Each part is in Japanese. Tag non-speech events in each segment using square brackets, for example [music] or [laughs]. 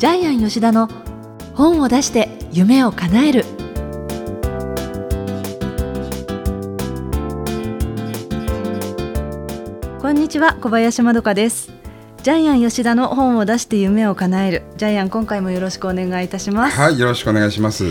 ジャイアン吉田の本を出して夢を叶える。こんにちは小林まどかです。ジャイアン吉田の本を出して夢を叶える。ジャイアン今回もよろしくお願いいたします。はいよろしくお願いします。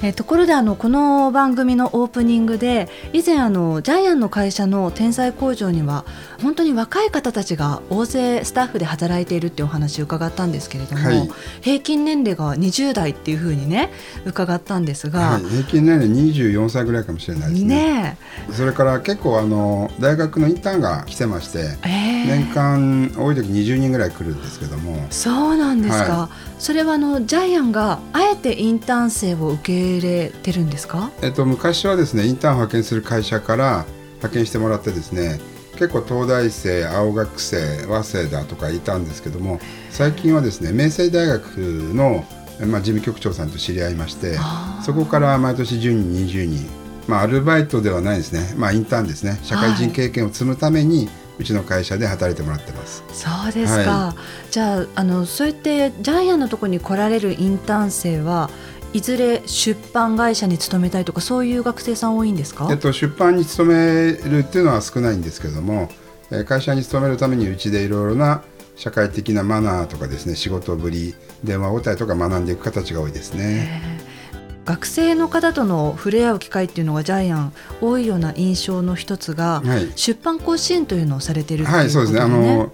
えところであのこの番組のオープニングで以前あのジャイアンの会社の天才工場には本当に若い方たちが大勢スタッフで働いているっていうお話を伺ったんですけれども、はい、平均年齢が20代っていうふうにね伺ったんですが、はい、平均年齢24歳ぐらいかもしれないですね。ねそれから結構あの大学のインターンが来てまして、えー、年間多い時20人ぐらい来るんですけども。そうなんですか、はい、それはあのジャイアンがあえてインターン生を受け入れてるんですか、えっと、昔はですねインターンを派遣する会社から派遣してもらってですね結構東大生青学生早稲田とかいたんですけども最近はですね明星大学の、まあ、事務局長さんと知り合いましてそこから毎年10人20人、まあ、アルバイトではないですね、まあ、インターンですね社会人経験を積むために、はいうちの会社で働いてもらってます。そうですか。はい、じゃああのそうやってジャイアンのところに来られるインターン生はいずれ出版会社に勤めたいとかそういう学生さん多いんですか、えっと、出版に勤めるっていうのは少ないんですけども、えー、会社に勤めるためにうちでいろいろな社会的なマナーとかですね仕事ぶり電話応対とか学んでいく形が多いですね。学生の方との触れ合う機会っていうのがジャイアン多いような印象の一つが、はい、出版甲子園というのをされているということで、ね、はい、そうですね。あの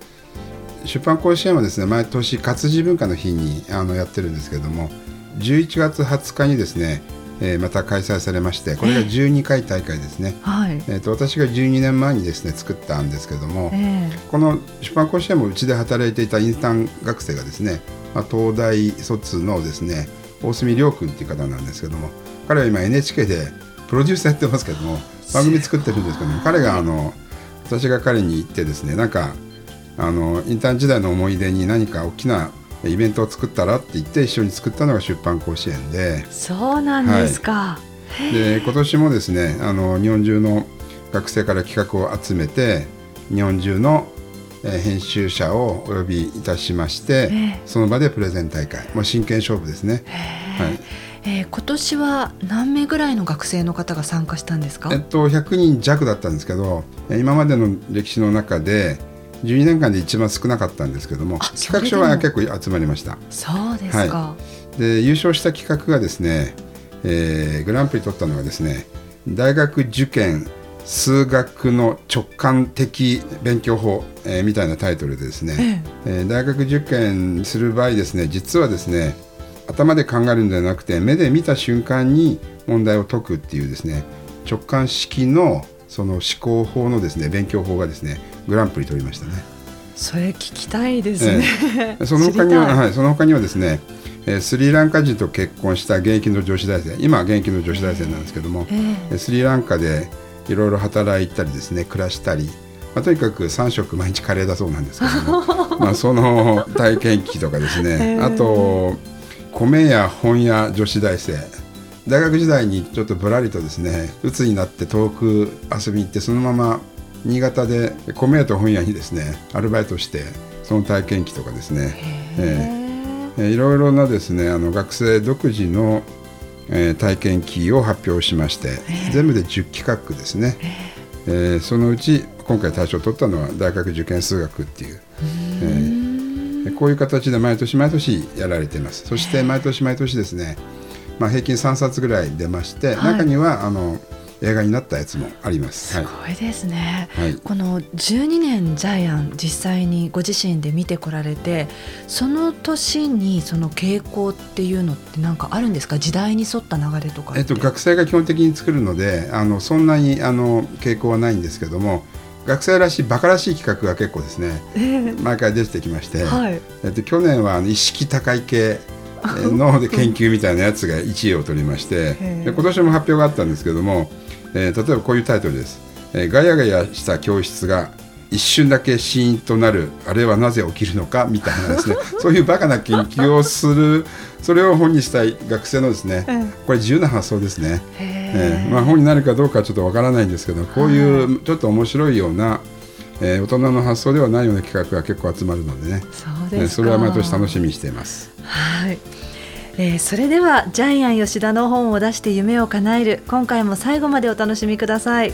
出版甲子園はですね毎年活字文化の日にあのやってるんですけれども11月20日にですね、えー、また開催されましてこれが12回大会ですね、えー、はい。えーと、私が12年前にですね作ったんですけども、えー、この出版甲子園もうちで働いていたインターン学生がですね、まあ、東大卒のですね大隅亮君っていう方なんですけども彼は今 NHK でプロデューサーやってますけども番組作ってるんですけども彼があの私が彼に言ってですねなんかあのインターン時代の思い出に何か大きなイベントを作ったらって言って一緒に作ったのが出版甲子園で。そうなんですか、はい、で今年もですねあの日本中の学生から企画を集めて日本中の編集者をお呼びいたしまして、その場でプレゼン大会、まあ、真剣勝負ですね。はい。えー、今年は何名ぐらいの学生の方が参加したんですか、えっと、100人弱だったんですけど今までの歴史の中で12年間で一番少なかったんですけども企画書は結構集まりました。そうですか、はい、で優勝した企画がですね、えー、グランプリ取ったのがですね大学受験数学の直感的勉強法、えー、みたいなタイトルでですね、ええ。えー、大学受験する場合ですね実はですね頭で考えるんじゃなくて目で見た瞬間に問題を解くっていうですね直感式のその思考法のですね勉強法がですねグランプリ取りましたね。それ聞きたいですね。えー、[laughs] その他にははいその他にはですね、えー、スリランカ人と結婚した現役の女子大生今は現役の女子大生なんですけども、えー、スリランカでいろいろ働いたりですね暮らしたり、まあ、とにかく3食毎日カレーだそうなんですけども [laughs] まあその体験記とかですね、[laughs] あと米屋本屋女子大生大学時代にちょっとぶらりとですね鬱になって遠く遊びに行ってそのまま新潟で米屋と本屋にですねアルバイトしてその体験記とかですね、えー、いろいろなですねあの学生独自の、えー、体験記を発表しまして全部で10企画ですね、えー、そのうち今回大賞を取ったのは大学受験数学っていう。えーこういう形で毎年毎年やられています。そして毎年毎年ですね、まあ、平均3冊ぐらい出まして、はい、中にはあの映画になったやつもあります。すごいですね。はい、この12年ジャイアン実際にご自身で見てこられて、その年にその傾向っていうのってなんかあるんですか？時代に沿った流れとかえっと学生が基本的に作るので、あのそんなにあの傾向はないんですけども。学生らしいバカらしい企画が結構ですね、えー、毎回出てきまして、はい、えっと、去年は意識高い系ので研究みたいなやつが1位を取りましてで今年も発表があったんですけども、えー、例えばこういうタイトルです、えー、ガヤガヤした教室が一瞬だけシーンとなる。あれはなぜ起きるのか？みたいなですね。[laughs] そういうバカな研究をする。それを本にしたい学生のですね、これ自由な発想ですね。えー、まあ、本になるかどうかはちょっとわからないんですけどこういうちょっと面白いようなえー、大人の発想ではないような企画が結構集まるのでね。そうです、ね、それは毎年楽しみにしています。はいえー、それではジャイアン吉田の本を出して夢を叶える。今回も最後までお楽しみください。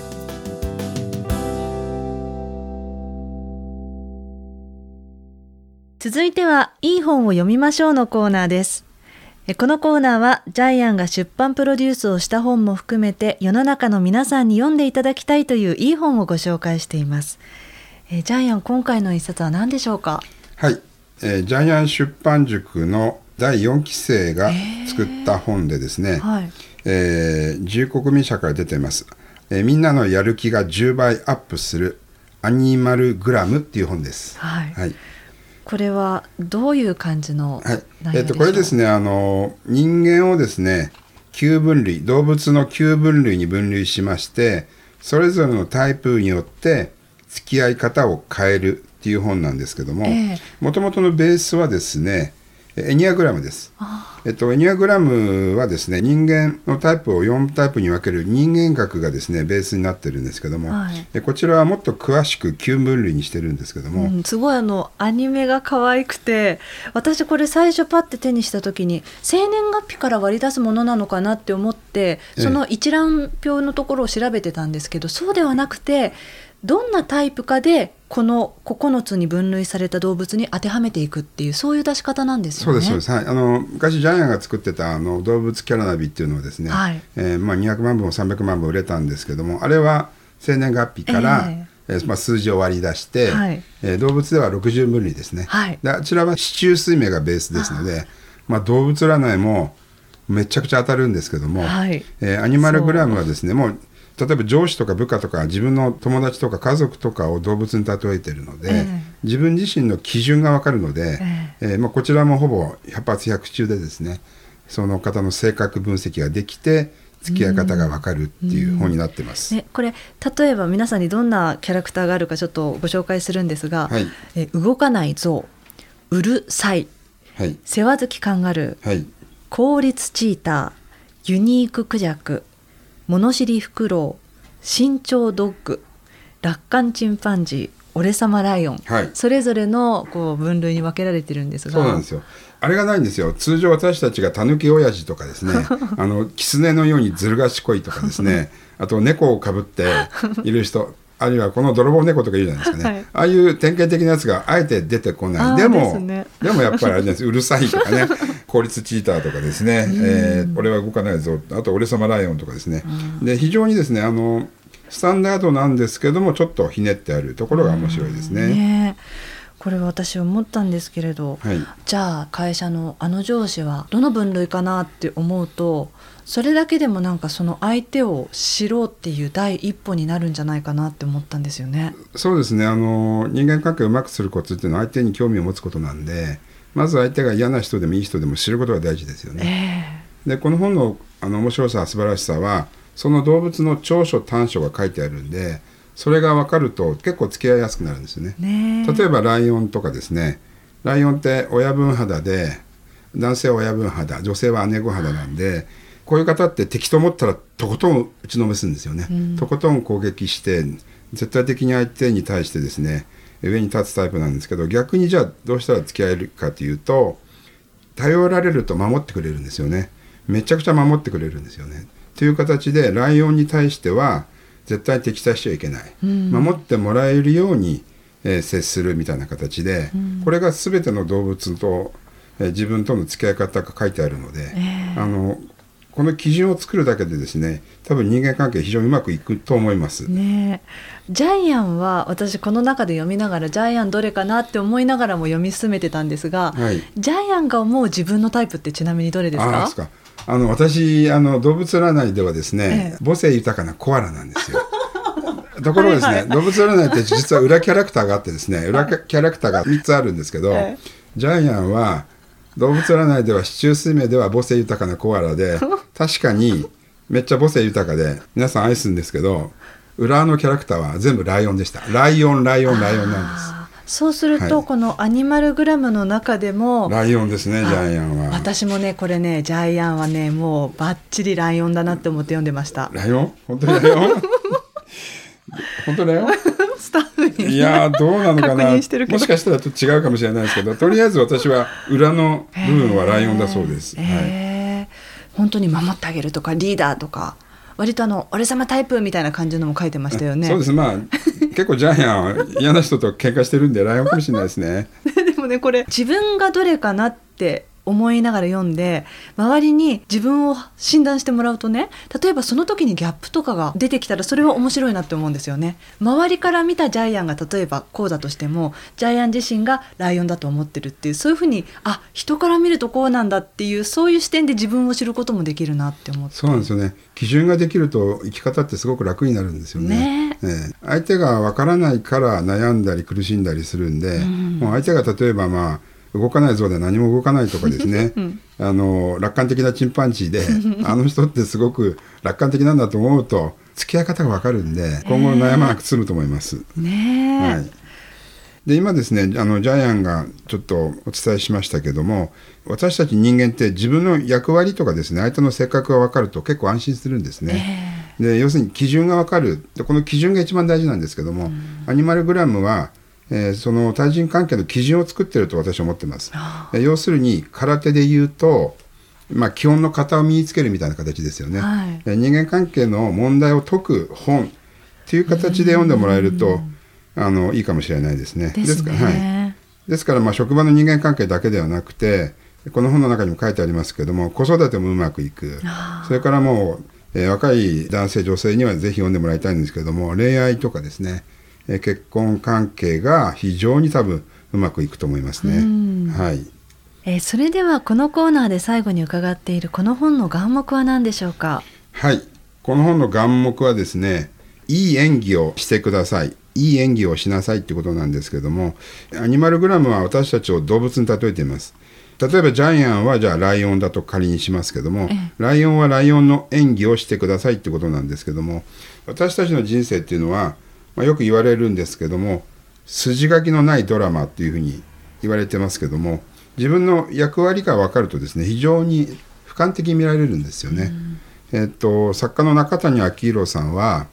続いてはいい本を読みましょうのコーナーです。このコーナーはジャイアンが出版プロデュースをした本も含めて世の中の皆さんに読んでいただきたいといういい本をご紹介しています。えジャイアン今回の一冊は何でしょうか？はい、えー、ジャイアン出版塾の第4期生が作った本でですね、えー、はい、えー、自由国民社から出てます、えー、みんなのやる気が10倍アップするアニマルグラムっていう本です。はい。はい、これはどういう感じのはい。えっ、ー、とこれですねあの人間をですね9分類動物の9分類に分類しましてそれぞれのタイプによって付き合い方を変えるっていう本なんですけどももともとのベースはですねエニアグラムです。えっと、エニアグラムはですね人間のタイプを4タイプに分ける人間学がですねベースになってるんですけども、はい、こちらはもっと詳しく9分類にしてるんですけども、うん、すごいあのアニメが可愛くて私これ最初パッて手にした時に生年月日から割り出すものなのかなって思ってその一覧表のところを調べてたんですけど、そうではなくてどんなタイプかでこの9つに分類された動物に当てはめていくっていうそういう出し方なんですよね。そうですはい、あの昔ジャイアンが作ってたあの動物キャラナビっていうのはですね、はい、えー、まあ、200万部も300万部売れたんですけどもあれは生年月日から、えー、えー、まあ、数字を割り出して、はい、えー、動物では60分類ですね、はい、であちらは市中水明がベースですのでまあ、動物占いもめちゃくちゃ当たるんですけども、はい、えー、アニマルグラムはですねもう例えば上司とか部下とか自分の友達とか家族とかを動物に例えてるので、えー、自分自身の基準が分かるので、えー、えー、まあ、こちらもほぼ100発100中でですねその方の性格分析ができて付き合い方が分かるっていう本になってます。ね、これ例えば皆さんにどんなキャラクターがあるかちょっとご紹介するんですが、はい、え動かない象うるさい、はい、世話好きカンガルー、はい、効率チーターユニーククジャク物知りフクロウ身長ドッグ楽観チンパンジー俺様ライオン、はい、それぞれのこう分類に分けられてるんですが。そうなんですよ。あれがないんですよ。通常私たちがたぬき親父とかですね。[laughs] あの狐のようにずる賢いとかですね。[laughs] あと猫をかぶっている人あるいはこの泥棒猫とかいるじゃないですかね、はい、ああいう典型的なやつがあえて出てこない。でもで、ね,、もやっぱりあれです。うるさいとかね [laughs] 効率チーターとかですね、えー、俺は動かないぞ。あと俺様ライオンとかですね。で非常にですねあのスタンダードなんですけどもちょっとひねってあるところが面白いですね。ねこれ私思ったんですけれど、はい、じゃあ会社のあの上司はどの分類かなって思うとそれだけでもなんかその相手を知ろうっていう第一歩になるんじゃないかなって思ったんですよね。そうですね。あの人間関係をうまくするコツっていうのは相手に興味を持つことなんでまず相手が嫌な人でもいい人でも知ることが大事ですよね。えー、でこの本のあの面白さ素晴らしさはその動物の長所短所が書いてあるんでそれが分かると結構付き合いやすくなるんですよね。ね例えばライオンとかですねライオンって親分肌で男性は親分肌女性は姉御肌なんで。こういう方って敵と思ったらとことん打ちのめすんですよね、うん、とことん攻撃して絶対的に相手に対してですね上に立つタイプなんですけど逆にじゃあどうしたら付き合えるかというと頼られると守ってくれるんですよね。めちゃくちゃ守ってくれるんですよね。という形でライオンに対しては絶対敵対しちゃいけない、うん、守ってもらえるように、えー、接するみたいな形で、うん、これが全ての動物と、えー、自分との付き合い方が書いてあるので、えー、あのこの基準を作るだけでですね多分人間関係非常にうまくいくと思います。ねジャイアンは私この中で読みながらジャイアンどれかなって思いながらも読み進めてたんですが、はい、ジャイアンが思う自分のタイプってちなみにどれですか？あの私あの動物占いではですね、ええ、母性豊かなコアラなんですよ。[laughs] ところがですね、はいはい、動物占いって実は裏キャラクターがあってですね裏キャラクターが3つあるんですけど、え、ジャイアンは動物占いでは市中水明では母性豊かなコアラで [laughs] 確かにめっちゃ母性豊かで皆さん愛すんですけど裏のキャラクターは全部ライオンでした。ライオンライオンライオンなんです。そうすると、はい、このアニマルグラムの中でもライオンですねジャイアンは。私もねこれねジャイアンはねもうばっちりライオンだなって思って読んでました。ライオン？本当にライオン？[laughs] 本当だよ [laughs] スタッフに、ね、いやどうなのかな？もしかしたらと違うかもしれないですけどとりあえず私は裏の部分はライオンだそうです。はい、本当に守ってあげるとかリーダーとか割とあの俺様タイプみたいな感じのも書いてましたよね。そうですまあ結構ジャイアンは嫌な人と喧嘩してるんでライオンかもしれないですね。[laughs] でもねこれ自分がどれかなって思いながら読んで周りに自分を診断してもらうとね例えばその時にギャップとかが出てきたらそれは面白いなって思うんですよね。周りから見たジャイアンが例えばこうだとしてもジャイアン自身がライオンだと思ってるっていうそういうふうにあ人から見るとこうなんだっていうそういう視点で自分を知ることもできるなって思って。そうなんですよね。基準ができると生き方ってすごく楽になるんですよね。ね。ね相手がわからないから悩んだり苦しんだりするんで、うん、もう相手が例えばまあ動かない像で何も動かないとかですね、[laughs] うん、あの楽観的なチンパンジーで [laughs] あの人ってすごく楽観的なんだと思うと付き合い方が分かるんで今後悩まなく済むと思います。ねはい、で今ですねあのジャイアンがちょっとお伝えしましたけども私たち人間って自分の役割とかですね相手の性格が分かると結構安心するんですね。で要するに基準が分かる。でこの基準が一番大事なんですけども、うん、アニマルグラムはえー、その対人関係の基準を作ってると私は思ってます。えー、要するに空手で言うと、まあ、基本の型を身につけるみたいな形ですよね、はい、えー、人間関係の問題を解く本っていう形で読んでもらえるとあのいいかもしれないですね。ですから、はい、ですからまあ職場の人間関係だけではなくてこの本の中にも書いてありますけども子育てもうまくいく。それからもう、えー、若い男性女性にはぜひ読んでもらいたいんですけども恋愛とかですねえ結婚関係が非常に多分うまくいくと思いますね。はい。えー、それではこのコーナーで最後に伺っているこの本の眼目は何でしょうか？はい。この本の眼目はですね、いい演技をしてください。いい演技をしなさいってことなんですけども、アニマルグラムは私たちを動物に例えています。例えばジャイアンはじゃあライオンだと仮にしますけども、ライオンはライオンの演技をしてくださいってことなんですけども、私たちの人生っていうのはまあ、よく言われるんですけども筋書きのないドラマっていうふうに言われてますけども自分の役割が分かるとですね非常に俯瞰的に見られるんですよね。うん、えっと作家の中谷昭弘さんは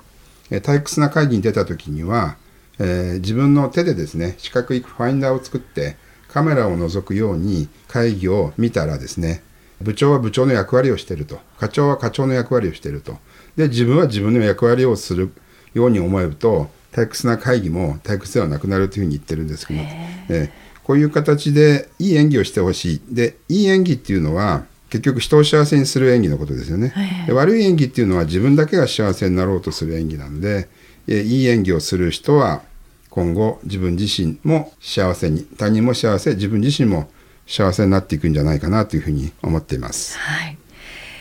退屈な会議に出た時には、えー、自分の手でですね四角いファインダーを作ってカメラを覗くように会議を見たらですね部長は部長の役割をしていると。課長は課長の役割をしていると。で自分は自分の役割をするように思えると退屈な会議も退屈ではなくなるというふうに言ってるんですけど、えこういう形でいい演技をしてほしい。でいい演技っていうのは結局人を幸せにする演技のことですよね、で悪い演技っていうのは自分だけが幸せになろうとする演技なんで、えいい演技をする人は今後自分自身も幸せに他人も幸せ自分自身も幸せになっていくんじゃないかなというふうに思っています。はい、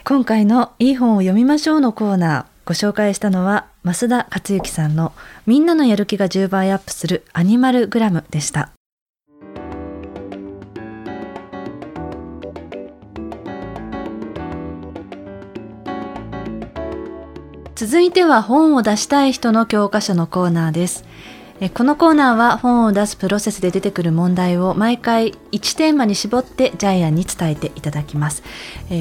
今回のいい本を読みましょうのコーナーご紹介したのは増田克之さんのみんなのやる気が10倍アップするアニマルグラムでした。続いては本を出したい人の教科書のコーナーです。このコーナーは本を出すプロセスで出てくる問題を毎回1テーマに絞ってジャイアンに伝えていただきます。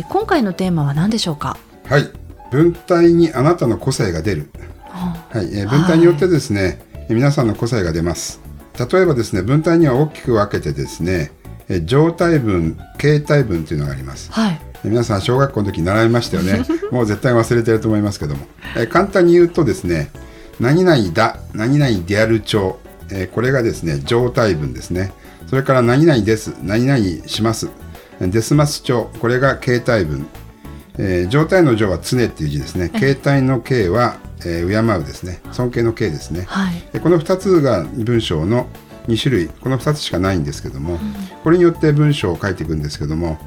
今回のテーマは何でしょうか？はい、文体にあなたの個性が出る、はい、えー、文体によってですね、はい、皆さんの個性が出ます。例えばですね文体には大きく分けてですねえ状態文形態文というのがあります、はい、皆さん小学校の時習いましたよね。[laughs] もう絶対忘れてると思いますけども、え簡単に言うとですね何々だ何々である調、えこれがですね状態文ですね。それから何々です何々します。デスマス調これが形態文えー、状態の状は常っていう字ですね。形態の形は、えー、敬うですね。尊敬の敬ですね、はい、この2つが文章の2種類。この2つしかないんですけども、うん、これによって文章を書いていくんですけども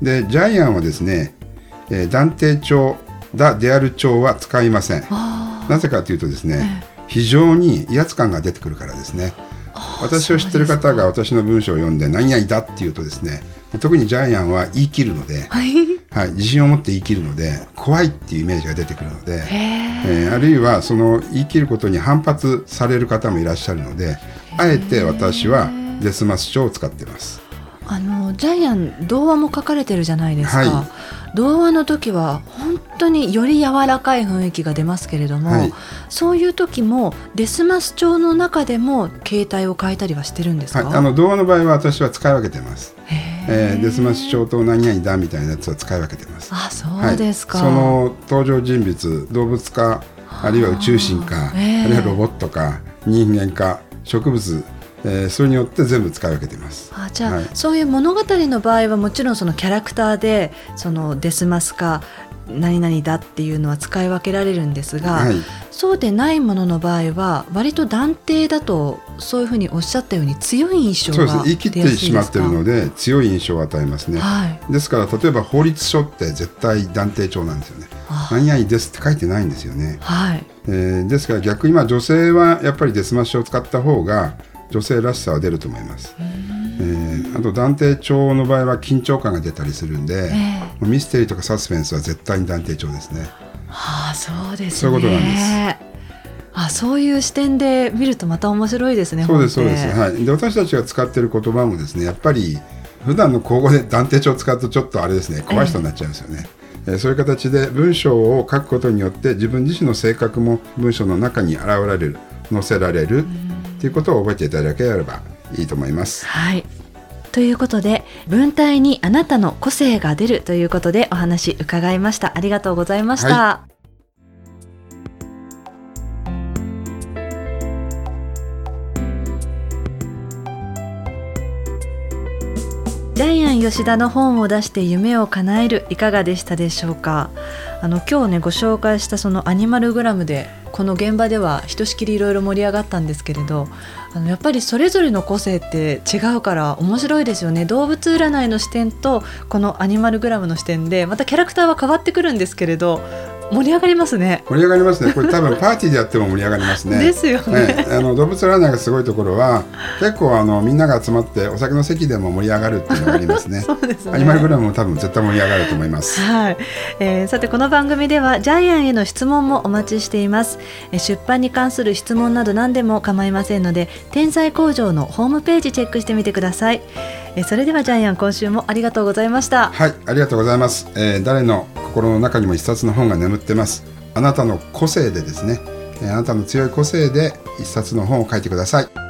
でジャイアンはですね、えー、断定帳だである帳は使いません。なぜかというとですね、非常に威圧感が出てくるからですね。私を知ってる方が私の文章を読んで何々だっていうとですね特にジャイアンは言い切るので、はい、はい、自信を持って言い切るので怖いっていうイメージが出てくるので、えー、あるいはその言い切ることに反発される方もいらっしゃるのであえて私はデスマス書を使っています。あのジャイアン童話も書かれてるじゃないですか、はい、童話の時は本当当により柔らかい雰囲気が出ますけれども、はい、そういう時もデスマス調の中でも形態を変えたりはしてるんですか、はい、あの童話の場合は私は使い分けてます。えー、デスマス調と何々だみたいなやつを使い分けてます。あそうですか、はい、その登場人物動物かあるいは宇宙人かあ,、あるいはロボットか人間か植物えー、それによって全部使い分けています。あじゃあ、はい、そういう物語の場合はもちろんそのキャラクターでそのデスマスか何々だっていうのは使い分けられるんですが、はい、そうでないものの場合は割と断定だとそういうふうにおっしゃったように強い印象がそうです。言い切ってしまってるので強い印象を与えますね、はい、ですから例えば法律書って絶対断定調なんですよね。何々ですって書いてないんですよね、はい。えー、ですから逆にまあ女性はやっぱりですます調を使った方が女性らしさは出ると思います。えー、あと断定調の場合は緊張感が出たりするんで、えー、ミステリーとかサスペンスは絶対に断定調ですね。はあ、そうです、ね、そういうことなんです。あそういう視点で見るとまた面白いですね。そうですそうです。はい。で私たちが使っている言葉もですねやっぱり普段の口語で断定帳を使うとちょっとあれですね怖い人になっちゃうんですよね。えー、そういう形で文章を書くことによって自分自身の性格も文章の中に現れる載せられる。ということを覚えていただければいいと思います。はい。ということで文体にあなたの個性が出るということでお話伺いました。ありがとうございました、はジャイアン吉田の本を出して夢を叶えるいかがでしたでしょうか？あの今日ねご紹介したそのアニマルグラムでこの現場ではひとしきりいろいろ盛り上がったんですけれどあのやっぱりそれぞれの個性って違うから面白いですよね。動物占いの視点とこのアニマルグラムの視点でまたキャラクターは変わってくるんですけれど盛り上がりますね。盛り上がりますね。これ多分パーティーでやっても盛り上がりますね。ですよね、ね、あの動物ランナーがすごいところは結構あのみんなが集まってお酒の席でも盛り上がるっていうのがありますね。[laughs] そうですね。アニマルグラムも多分絶対盛り上がると思います。はい、えー、さてこの番組ではジャイアンへの質問もお待ちしています。出版に関する質問など何でも構いませんので天才工場のホームページチェックしてみてくださいえそれではジャイアン今週もありがとうございました。はいありがとうございます、えー、誰の心の中にも一冊の本が眠ってます。あなたの個性でですね。あなたの強い個性で一冊の本を書いてください。